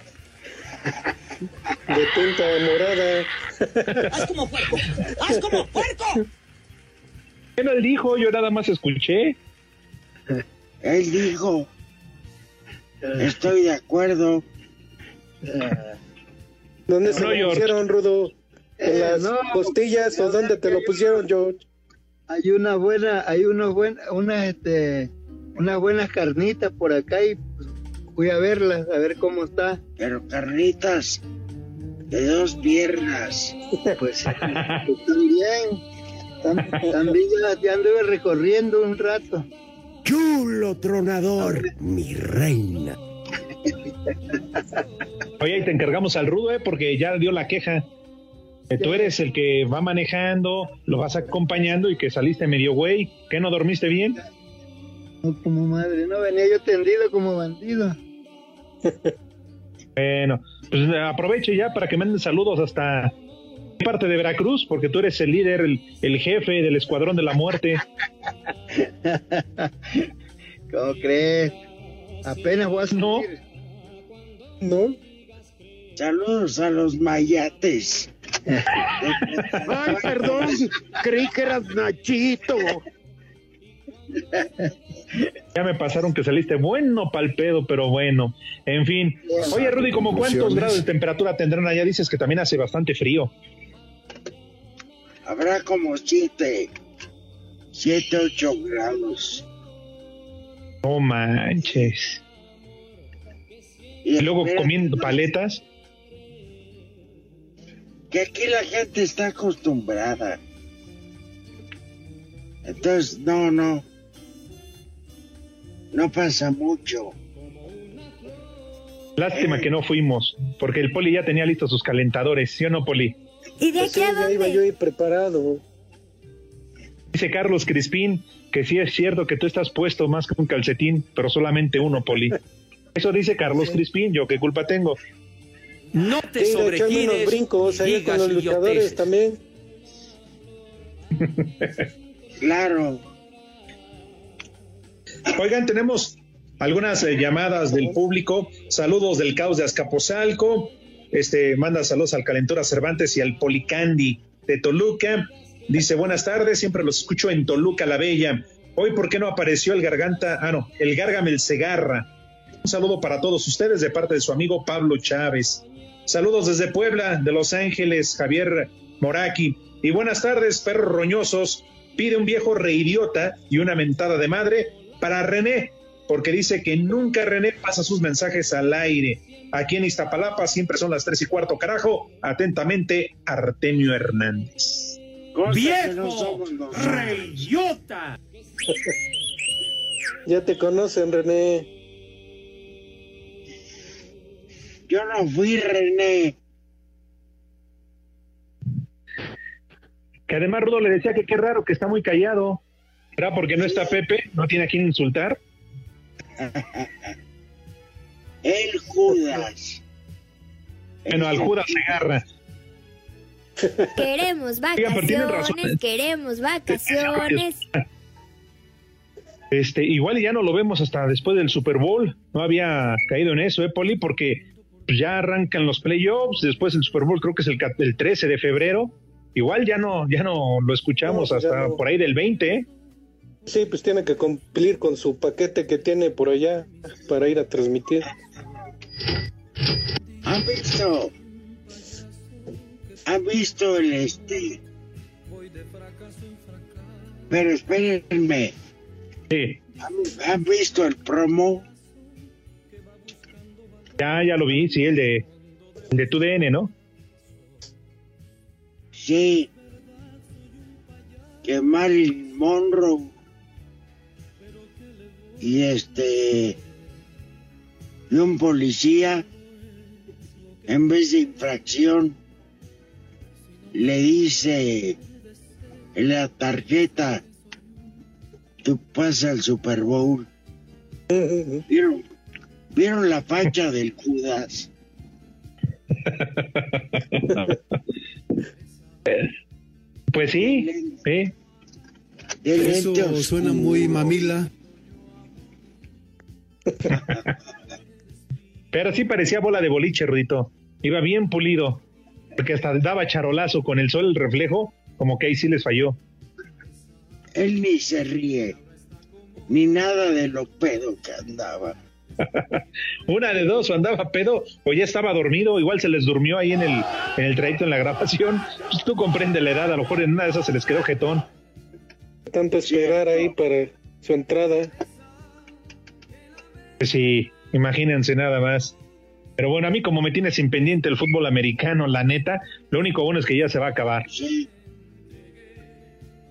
De tinta morada.
¡Haz como puerco! ¡Haz como puerco!
¿Qué no dijo? Yo nada más escuché.
Él dijo. Estoy de acuerdo.
¿Dónde se
No,
lo
George.
pusieron, Rudo? ¿En
Eh,
las
no,
costillas o dónde te lo pusieron, George?
Hay una buena, hay una buena, una este, unas buenas carnitas por acá y pues, fui a verlas, a ver cómo está.
Pero carnitas de dos piernas.
Pues, también, tam- también ya, ya anduve recorriendo un rato.
Chulo tronador, mi reina.
Oye, y te encargamos al Rudo, ¿eh? Porque ya dio la queja. Que tú eres el que va manejando, lo vas acompañando y que saliste medio güey. ¿Qué no dormiste bien?
No, como madre, no venía yo tendido como bandido.
Bueno, pues aproveche ya para que manden saludos hasta parte de Veracruz, porque tú eres el líder, el, el jefe del escuadrón de la muerte.
¿Cómo crees? Apenas voy a
No.
¿No?
Saludos a los mayates. Ay, perdón, creí que eras Nachito.
Ya me pasaron que saliste bueno pa'l pedo, pero bueno. En fin. Oye, Rudy, ¿como cuántos grados de temperatura tendrán allá? Dices que también hace bastante frío.
Habrá como siete, siete, ocho grados.
No manches. Y luego comiendo paletas.
Que aquí la gente está acostumbrada. Entonces, no, no. No pasa mucho.
Lástima que no fuimos, porque el Poli ya tenía listos sus calentadores, ¿sí o no, Poli?
¿Y de aquí a
ya iba yo ahí preparado.
Dice Carlos Crispín que sí es cierto que tú estás puesto más que un calcetín, pero solamente uno, Poli. Eso dice Carlos Crispín, yo qué culpa tengo.
No te echarme unos brincos allá con los luchadores también.
Claro.
Oigan, tenemos algunas eh, llamadas del público. Saludos del caos de Azcapotzalco. Este manda saludos al Calentura Cervantes y al Policandi de Toluca. Dice, buenas tardes, siempre los escucho en Toluca la Bella. Hoy, ¿por qué no apareció el garganta? Ah, no, el Gárgamel Segarra. Un saludo para todos ustedes de parte de su amigo Pablo Chávez. Saludos desde Puebla, de Los Ángeles, Javier Moraki. Y buenas tardes, perros roñosos. Pide un viejo reidiota y una mentada de madre para René, porque dice que nunca René pasa sus mensajes al aire. Aquí en Iztapalapa siempre son las tres y cuarto, carajo. Atentamente, Artemio Hernández.
¡Viejo!
¡Reyota!
Ya te conocen, René.
Yo no fui René.
Que además Rudo le decía que qué raro que está muy callado. ¿Será porque no está Pepe? ¿No tiene a quién insultar?
El Judas.
Bueno, al Judas Segarra.
Queremos vacaciones, queremos vacaciones.
Este, igual ya no lo vemos hasta después del Super Bowl. No había caído en eso, ¿eh, Poli? Porque ya arrancan los playoffs, después el Super Bowl creo que es el, el 13 de febrero. Igual ya no, ya no lo escuchamos
No,
hasta
no.
por ahí del 20, ¿eh?
Sí, pues tiene que cumplir con su paquete que tiene por allá para ir a transmitir.
¿Han visto? ¿Han visto el este? Pero espérenme.
Sí.
¿Han, visto el promo?
Ya, ya lo vi, sí, el de, el de TUDN, ¿no?
Sí. Que Marilyn Monroe y este y un policía en vez de infracción le dice en la tarjeta tú pasas al Super Bowl ¿Vieron, ¿Vieron la facha del Judas?
Pues sí, sí.
Eso suena muy mamila.
Pero sí parecía bola de boliche, Rudito. Iba bien pulido. Porque hasta daba charolazo con el sol, el reflejo, como que ahí sí les falló.
Él ni se ríe, ni nada de lo pedo que andaba.
Una de dos, o andaba pedo, o ya estaba dormido, igual se les durmió ahí en el, en el trayecto en la grabación. Pues tú comprendes la edad, a lo mejor en una de esas se les quedó jetón.
Tanto esperar ahí para su entrada.
Pues sí, imagínense nada más. Pero bueno, a mí como me tiene sin pendiente el fútbol americano, la neta, lo único bueno es que ya se va a acabar.
Sí.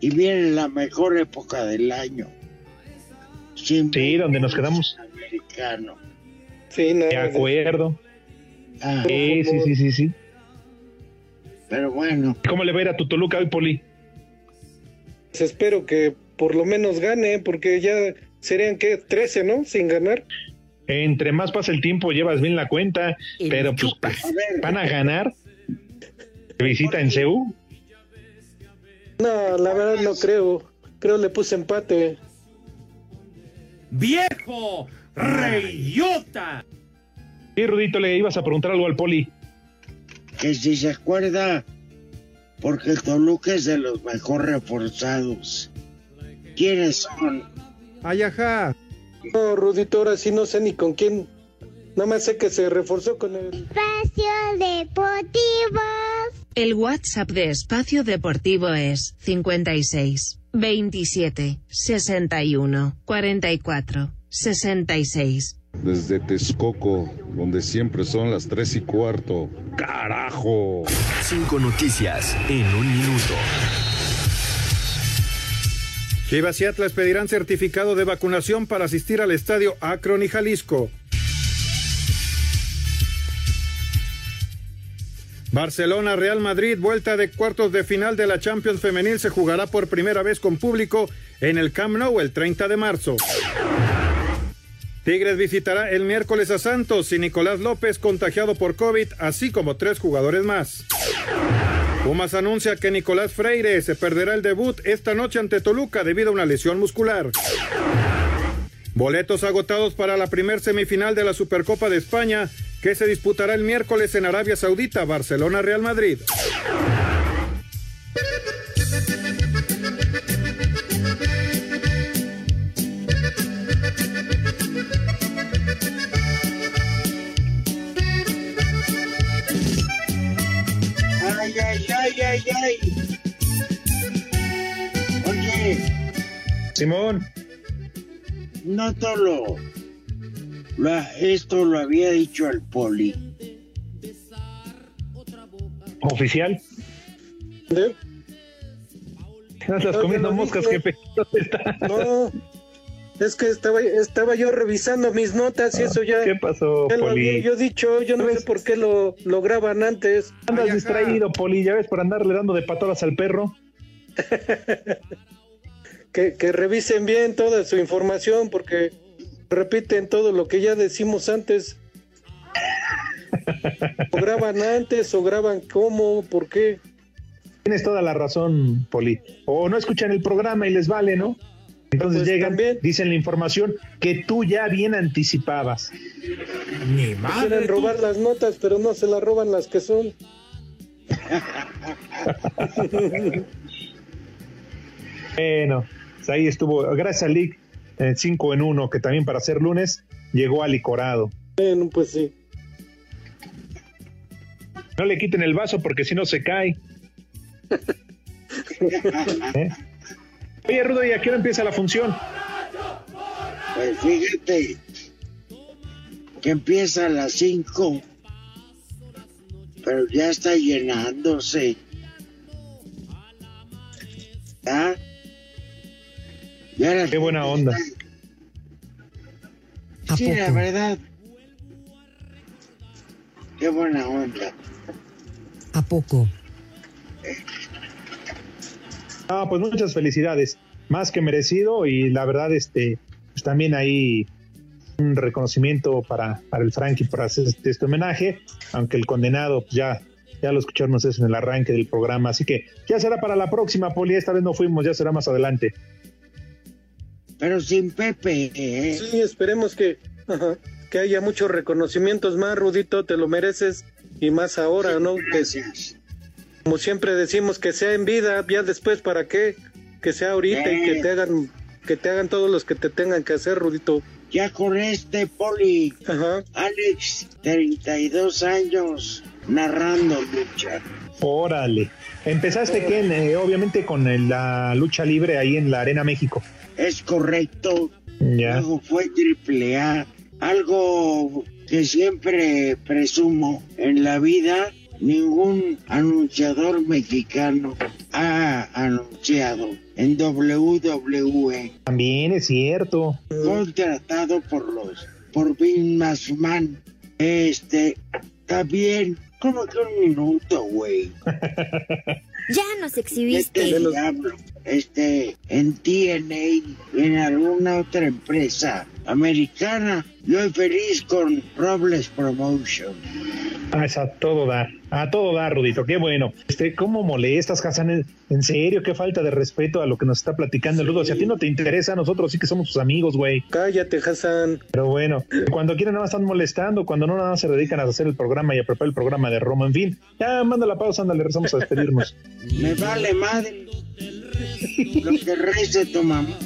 Y viene la mejor época del año. Sin
Sí, donde nos quedamos.
americano.
Sí,
De acuerdo.
Ah,
Sí, sí, sí, sí, sí.
Pero bueno.
¿Cómo le va a ir a tu Toluca hoy, Poli?
Pues espero que por lo menos gane, porque ya serían que 13, ¿no? Sin ganar.
Entre más pasa el tiempo, llevas bien la cuenta, pero pues pa- van a ganar. visita en CEU?
No, la verdad no creo. Creo le puse empate.
¡Viejo! ¡Reyota!
Sí, Rudito, le ibas a preguntar algo al poli.
Que si se acuerda, porque el Toluca es de los mejor reforzados. ¿Quiénes son?
Ay, ajá. No, Rudito, ahora sí no sé ni con quién. Nada más sé que se reforzó con el...
Espacio Deportivo.
El WhatsApp de Espacio Deportivo es 56 27 61 44 66.
Desde Texcoco, donde siempre son las tres y cuarto. ¡Carajo!
Cinco noticias en un minuto.
Chivas y Atlas pedirán certificado de vacunación para asistir al estadio Akron y Jalisco. Barcelona Real Madrid, vuelta de cuartos de final de la Champions Femenil se jugará por primera vez con público en el Camp Nou el 30 de marzo. Tigres visitará el miércoles a Santos y Nicolás López contagiado por COVID, así como tres jugadores más. Pumas anuncia que Nicolás Freire se perderá el debut esta noche ante Toluca debido a una lesión muscular. Boletos agotados para la primer semifinal de la Supercopa de España que se disputará el miércoles en Arabia Saudita, Barcelona, Real Madrid.
Simón.
no solo lo, esto lo había dicho el poli.
¿Oficial?
¿Eh?
Andas comiendo moscas, jefe.
No, es que estaba, estaba yo revisando mis notas y eso ya.
¿Qué pasó,
ya lo
Poli?
había yo dicho, yo no sé por qué lo, lo graban antes.
Andas
Ay,
distraído, Poli, ya ves, por andarle dando de patadas al perro.
Que, que revisen bien toda su información porque repiten todo lo que ya decimos antes. O graban antes o graban cómo, por qué.
Tienes toda la razón, Poli. O no escuchan el programa y les vale, ¿no? Entonces
Pues
llegan, dicen la información que tú ya bien anticipabas.
Ni
Quieren robar las notas, pero no se las roban las que son.
Bueno, ahí estuvo. Gracias a Lick, 5 en 1, que también para ser lunes llegó al licorado.
Bueno, pues sí.
No le quiten el vaso porque si no se cae. ¿Eh? Oye, Rudo, ¿y a qué hora empieza la función?
Pues fíjate que empieza a las 5, pero ya está llenándose. ¿Ah?
Qué buena onda.
Sí, la verdad. Qué buena onda.
¿A poco?
Ah, pues muchas felicidades. Más que merecido y la verdad, este, pues también ahí un reconocimiento para, para el Frankie por hacer este, este homenaje, aunque el condenado pues ya, ya lo escuchamos eso en el arranque del programa, así que ya será para la próxima, Poli, esta vez no fuimos, ya será más adelante.
Pero sin Pepe, ¿eh?
Sí, esperemos que, ajá, que haya muchos reconocimientos más, Rudito, te lo mereces y más ahora, ¿no? Que como siempre decimos que sea en vida, ya después para qué, que sea ahorita y que te hagan que te hagan todos los que te tengan que hacer, Rudito.
Ya con este poli,
Ajá.
Alex, 32 años, narrando lucha.
Órale. Empezaste, Ken, eh, obviamente con el- la lucha libre ahí en la Arena México.
Es correcto.
Ya.
Luego fue triple A. Algo que siempre presumo en la vida, ningún anunciador mexicano ha anunciado en WWE
También es cierto.
contratado por los por Vince McMahon. Este, está bien. ¿Cómo que un minuto, güey?
Ya nos
Este
exhibiste.
diablo, este, en TNA y en alguna otra empresa americana. Yo feliz con Robles Promotion.
Ah, es a todo dar, a todo dar, Rudito, qué bueno. Este, ¿cómo molestas, Hassan? En serio, qué falta de respeto a lo que nos está platicando el Rudo. Si a ti no te interesa, nosotros sí que somos tus amigos, güey.
Cállate, Hassan.
Pero bueno, cuando quieren nada más están molestando, cuando no nada más se dedican a hacer el programa y a preparar el programa de Roma, en fin. Ya, manda la pausa, ándale, rezamos a despedirnos.
Me vale madre lo que rece tu mamá.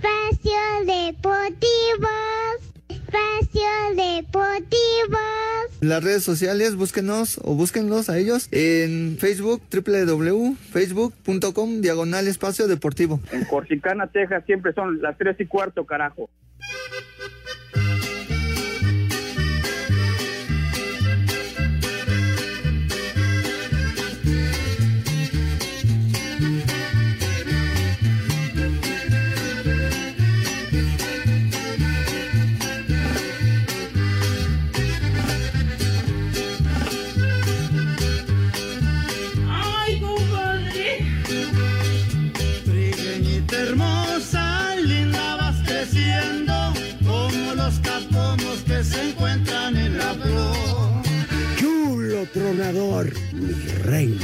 Espacio Deportivo. Espacio Deportivo.
Las redes sociales, búsquenos o búsquenlos a ellos en Facebook, www.facebook.com, diagonal espacio deportivo.
En Corsicana, Texas, siempre son las tres y cuarto, carajo.
Tronador, mi reina.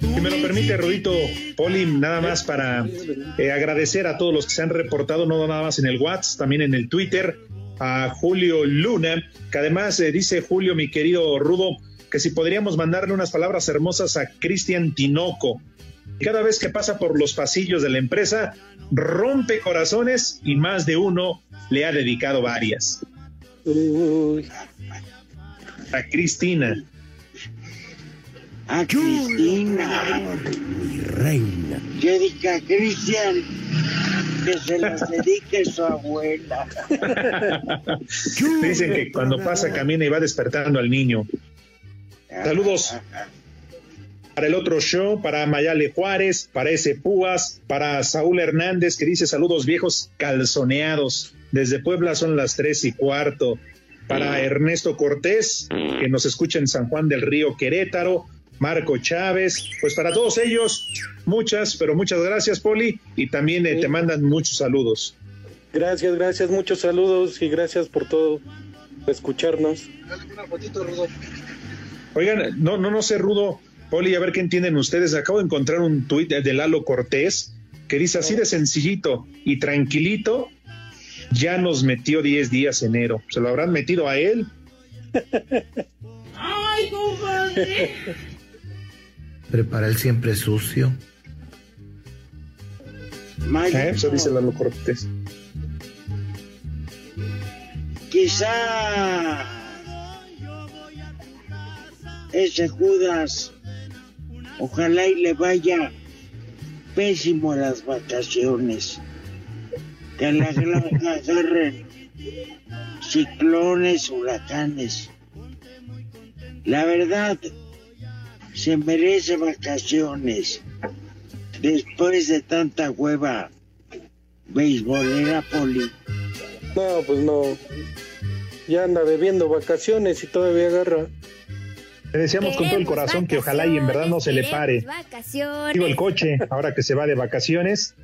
Si me lo permite, Rudito, Poli, nada más para eh, agradecer a todos los que se han reportado, no nada más en el WhatsApp, también en el Twitter, a Julio Luna, que además eh, dice Julio, mi querido Rudo, que si podríamos mandarle unas palabras hermosas a Cristian Tinoco. Cada vez que pasa por los pasillos de la empresa, rompe corazones y más de uno le ha dedicado varias. A Cristina.
A Cristina.
Mi reina.
Yo dije a Cristian que se las dedique su abuela.
Dicen que cuando pasa camina y va despertando al niño. Saludos para el otro show, para Mayale Juárez, para ese Púas, para Saúl Hernández que dice saludos viejos calzoneados. Desde Puebla son las tres y cuarto. Para Ernesto Cortés, que nos escucha en San Juan del Río Querétaro. Marco Chávez, pues para todos ellos, muchas, pero muchas gracias, Poli, y también eh, te mandan muchos saludos.
Gracias, gracias, muchos saludos y gracias por todo, por escucharnos.
Oigan, no, no, no sé, Rudo, Poli, a ver qué entienden ustedes. Acabo de encontrar un tuit de Lalo Cortés que dice así de sencillito y tranquilito, ya nos metió 10 días enero. ¿Se lo habrán metido a él?
Ay, compadre.
Prepara el siempre sucio.
¿Eh? Eso dice Lalo Cortés.
Quizá ese Judas, ojalá y le vaya pésimo a las vacaciones. Que a la granja agarren ciclones, huracanes. La verdad, se merece vacaciones después de tanta hueva beisbolera poli.
No, pues no. Ya anda bebiendo vacaciones y todavía agarra.
Le deseamos con todo el corazón que ojalá y en verdad no se le pare.
Vacaciones.
Digo el coche, ahora que se va de vacaciones,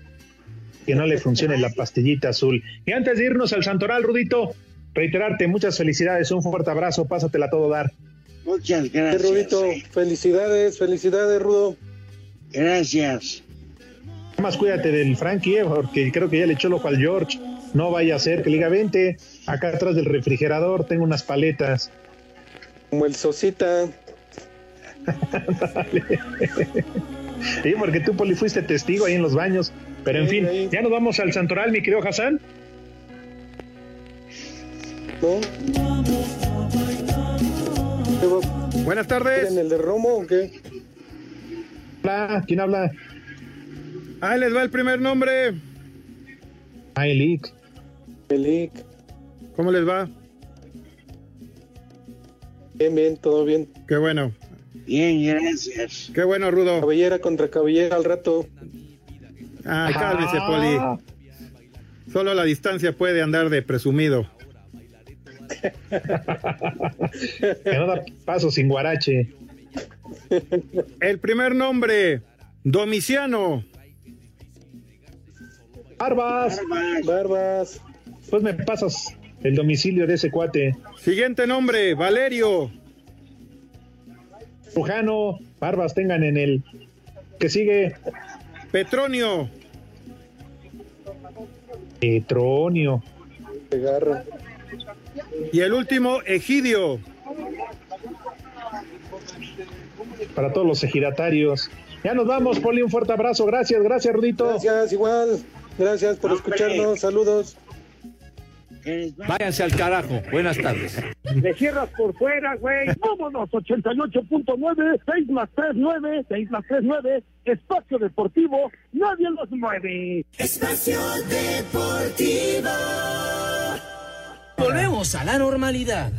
que no le funcione la pastillita azul. Y antes de irnos al Santoral, Rudito, reiterarte muchas felicidades, un fuerte abrazo, pásatela a todo dar.
Muchas
Sí,
gracias.
Rudito, felicidades, felicidades, Rudo.
Gracias.
Nada más cuídate del Frankie, eh, porque creo que ya le echó el ojo al George. No vaya a ser que le diga, vente, acá atrás del refrigerador tengo unas paletas.
Como el Sosita.
Sí, porque tú, Poli, fuiste testigo ahí en los baños. Pero en fin, ya nos vamos al Santoral, mi querido Hassan.
¿No? ¿Qué va-
Buenas tardes.
¿En el de Romo o qué?
Hola, ¿quién habla?
Ahí les va el primer nombre.
Ailik.
Elic.
¿Cómo les va?
Bien, bien, todo bien.
Qué bueno.
Bien, gracias.
Qué bueno, Rudo.
Cabellera contra cabellera al rato.
Ah, cálmese, Poli. Solo la distancia puede andar de presumido.
Que no da paso sin guarache.
El primer nombre, Domiciano.
Barbas.
Barbas.
Pues me pasas el domicilio de ese cuate.
Siguiente nombre, Valerio.
Pujano, barbas tengan en el que sigue.
Petronio.
Petronio.
Y el último, Egidio.
Para todos los ejidatarios. Ya nos vamos, Poli, un fuerte abrazo. Gracias, gracias, Rudito.
Gracias, igual. Gracias por escucharnos. Saludos.
Váyanse al carajo. Buenas tardes.
Me cierras por fuera, güey. Vámonos, 88.9, 6 más 3, 9, 6 más 3, 9. Espacio Deportivo, nadie los mueve.
Espacio Deportivo.
Volvemos a la normalidad.